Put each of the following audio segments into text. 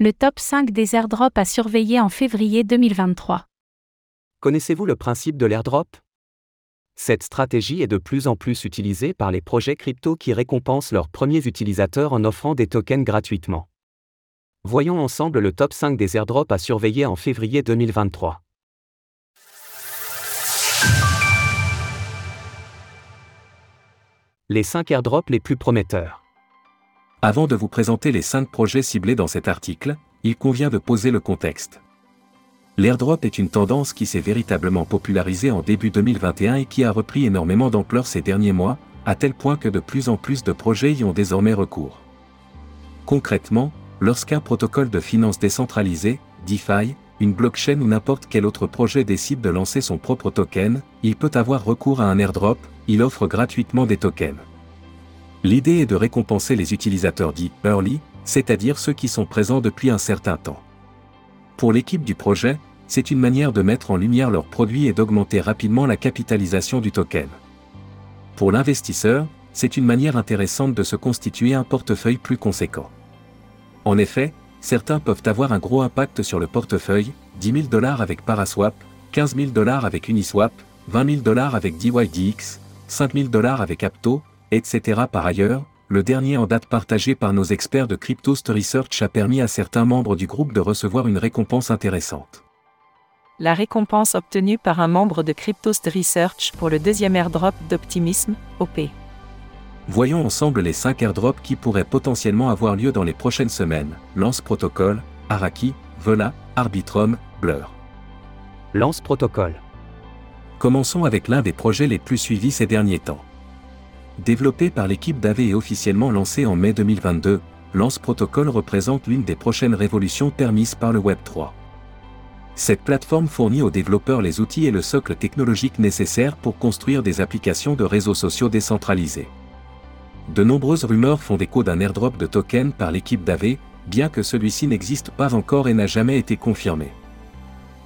Le top 5 des airdrops à surveiller en février 2023. Connaissez-vous le principe de l'airdrop? Cette stratégie est de plus en plus utilisée par les projets crypto qui récompensent leurs premiers utilisateurs en offrant des tokens gratuitement. Voyons ensemble le top 5 des airdrops à surveiller en février 2023. Les 5 airdrops les plus prometteurs. Avant de vous présenter les 5 projets ciblés dans cet article, il convient de poser le contexte. L'airdrop est une tendance qui s'est véritablement popularisée en début 2021 et qui a repris énormément d'ampleur ces derniers mois, à tel point que de plus en plus de projets y ont désormais recours. Concrètement, lorsqu'un protocole de finance décentralisé, DeFi, une blockchain ou n'importe quel autre projet décide de lancer son propre token, il peut avoir recours à un airdrop, il offre gratuitement des tokens. L'idée est de récompenser les utilisateurs dits early, c'est-à-dire ceux qui sont présents depuis un certain temps. Pour l'équipe du projet, c'est une manière de mettre en lumière leurs produits et d'augmenter rapidement la capitalisation du token. Pour l'investisseur, c'est une manière intéressante de se constituer un portefeuille plus conséquent. En effet, certains peuvent avoir un gros impact sur le portefeuille, 10 000 dollars avec Paraswap, 15 000 dollars avec Uniswap, 20 000 dollars avec DYDX, 5 000 dollars avec Apto, etc. Par ailleurs, le dernier en date partagé par nos experts de Cryptost Research a permis à certains membres du groupe de recevoir une récompense intéressante. La récompense obtenue par un membre de Cryptost Research pour le deuxième airdrop d'Optimisme, OP. Voyons ensemble les 5 airdrops qui pourraient potentiellement avoir lieu dans les prochaines semaines. Lance Protocol, Araki, Vola, Arbitrum, Blur. Lance Protocol. Commençons avec l'un des projets les plus suivis ces derniers temps. Développé par l'équipe d'AV et officiellement lancé en mai 2022, Lance Protocol représente l'une des prochaines révolutions permises par le Web 3. Cette plateforme fournit aux développeurs les outils et le socle technologique nécessaire pour construire des applications de réseaux sociaux décentralisés. De nombreuses rumeurs font écho d'un airdrop de tokens par l'équipe d'AV, bien que celui-ci n'existe pas encore et n'a jamais été confirmé.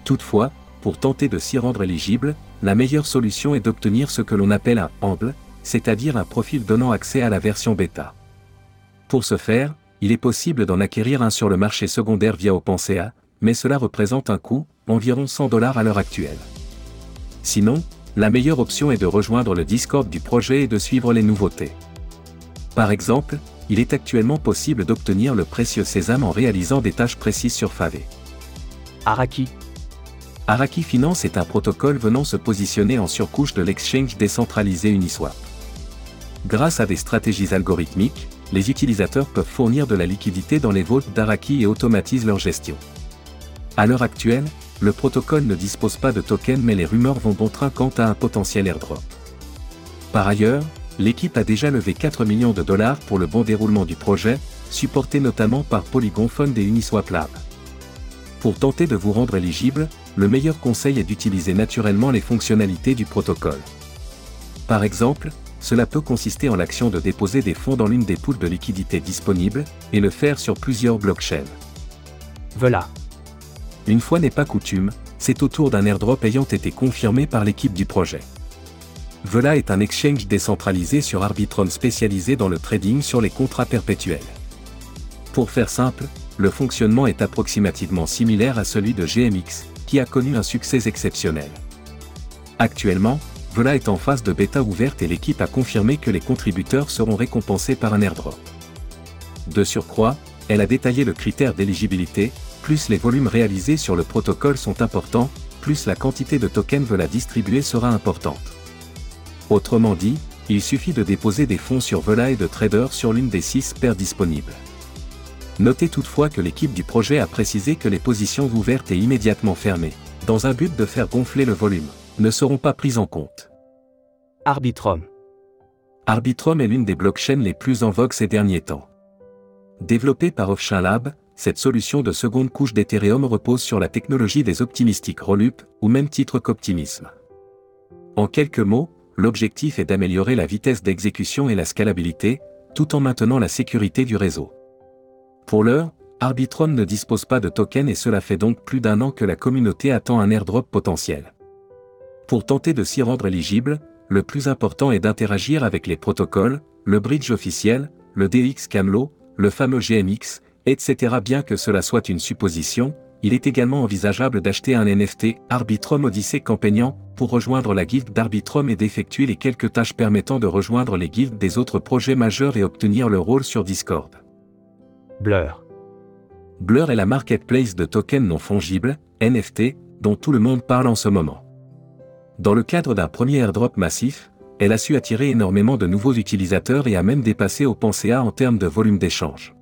Toutefois, pour tenter de s'y rendre éligible, la meilleure solution est d'obtenir ce que l'on appelle un Amble, c'est-à-dire un profil donnant accès à la version bêta. Pour ce faire, il est possible d'en acquérir un sur le marché secondaire via OpenSea, mais cela représente un coût, environ 100 dollars à l'heure actuelle. Sinon, la meilleure option est de rejoindre le Discord du projet et de suivre les nouveautés. Par exemple, il est actuellement possible d'obtenir le précieux sésame en réalisant des tâches précises sur Favé. Araki. Araki Finance est un protocole venant se positionner en surcouche de l'exchange décentralisé Uniswap. Grâce à des stratégies algorithmiques, les utilisateurs peuvent fournir de la liquidité dans les vaults d'Araki et automatisent leur gestion. À l'heure actuelle, le protocole ne dispose pas de token mais les rumeurs vont bon train quant à un potentiel airdrop. Par ailleurs, l'équipe a déjà levé 4 millions de dollars pour le bon déroulement du projet, supporté notamment par Polygon Fund et Uniswap Lab. Pour tenter de vous rendre éligible, le meilleur conseil est d'utiliser naturellement les fonctionnalités du protocole. Par exemple, cela peut consister en l'action de déposer des fonds dans l'une des poules de liquidité disponibles, et le faire sur plusieurs blockchains. Voilà. Une fois n'est pas coutume, c'est au tour d'un airdrop ayant été confirmé par l'équipe du projet. Vola est un exchange décentralisé sur Arbitrum spécialisé dans le trading sur les contrats perpétuels. Pour faire simple, le fonctionnement est approximativement similaire à celui de GMX, qui a connu un succès exceptionnel. Actuellement, Vola est en phase de bêta ouverte et l'équipe a confirmé que les contributeurs seront récompensés par un airdrop. De surcroît, elle a détaillé le critère d'éligibilité, plus les volumes réalisés sur le protocole sont importants, plus la quantité de tokens Vola distribués sera importante. Autrement dit, il suffit de déposer des fonds sur Vola et de trader sur l'une des six paires disponibles. Notez toutefois que l'équipe du projet a précisé que les positions ouvertes et immédiatement fermées, dans un but de faire gonfler le volume, ne seront pas prises en compte. Arbitrum. Arbitrum est l'une des blockchains les plus en vogue ces derniers temps. Développée par Offchain Lab, cette solution de seconde couche d'Ethereum repose sur la technologie des optimistiques Rollup, ou même titre qu'Optimisme. En quelques mots, l'objectif est d'améliorer la vitesse d'exécution et la scalabilité, tout en maintenant la sécurité du réseau. Pour l'heure, Arbitrum ne dispose pas de token et cela fait donc plus d'un an que la communauté attend un airdrop potentiel. Pour tenter de s'y rendre éligible, le plus important est d'interagir avec les protocoles, le bridge officiel, le DX Camlo, le fameux GMX, etc. Bien que cela soit une supposition, il est également envisageable d'acheter un NFT, Arbitrum Odyssey Campagnant, pour rejoindre la guilde d'Arbitrum et d'effectuer les quelques tâches permettant de rejoindre les guildes des autres projets majeurs et obtenir le rôle sur Discord. Blur. Blur est la marketplace de tokens non fongibles, NFT, dont tout le monde parle en ce moment. Dans le cadre d'un premier airdrop massif, elle a su attirer énormément de nouveaux utilisateurs et a même dépassé OpenSea en termes de volume d'échange.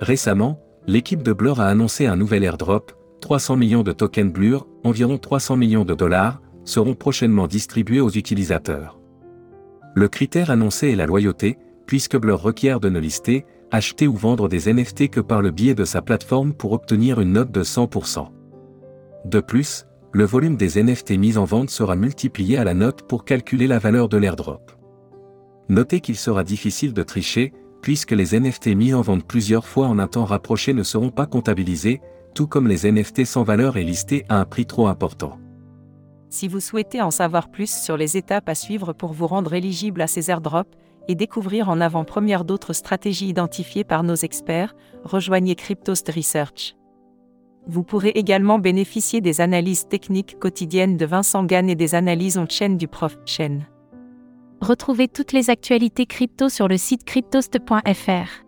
Récemment, l'équipe de Blur a annoncé un nouvel airdrop, 300 millions de tokens Blur, environ 300 millions de dollars, seront prochainement distribués aux utilisateurs. Le critère annoncé est la loyauté, puisque Blur requiert de ne lister, acheter ou vendre des NFT que par le biais de sa plateforme pour obtenir une note de 100%. De plus, le volume des NFT mis en vente sera multiplié à la note pour calculer la valeur de l'airdrop. Notez qu'il sera difficile de tricher, puisque les NFT mis en vente plusieurs fois en un temps rapproché ne seront pas comptabilisés, tout comme les NFT sans valeur et listés à un prix trop important. Si vous souhaitez en savoir plus sur les étapes à suivre pour vous rendre éligible à ces airdrops et découvrir en avant-première d'autres stratégies identifiées par nos experts, rejoignez Cryptost Research. Vous pourrez également bénéficier des analyses techniques quotidiennes de Vincent Gann et des analyses on-chain du prof Chen. Retrouvez toutes les actualités crypto sur le site cryptost.fr.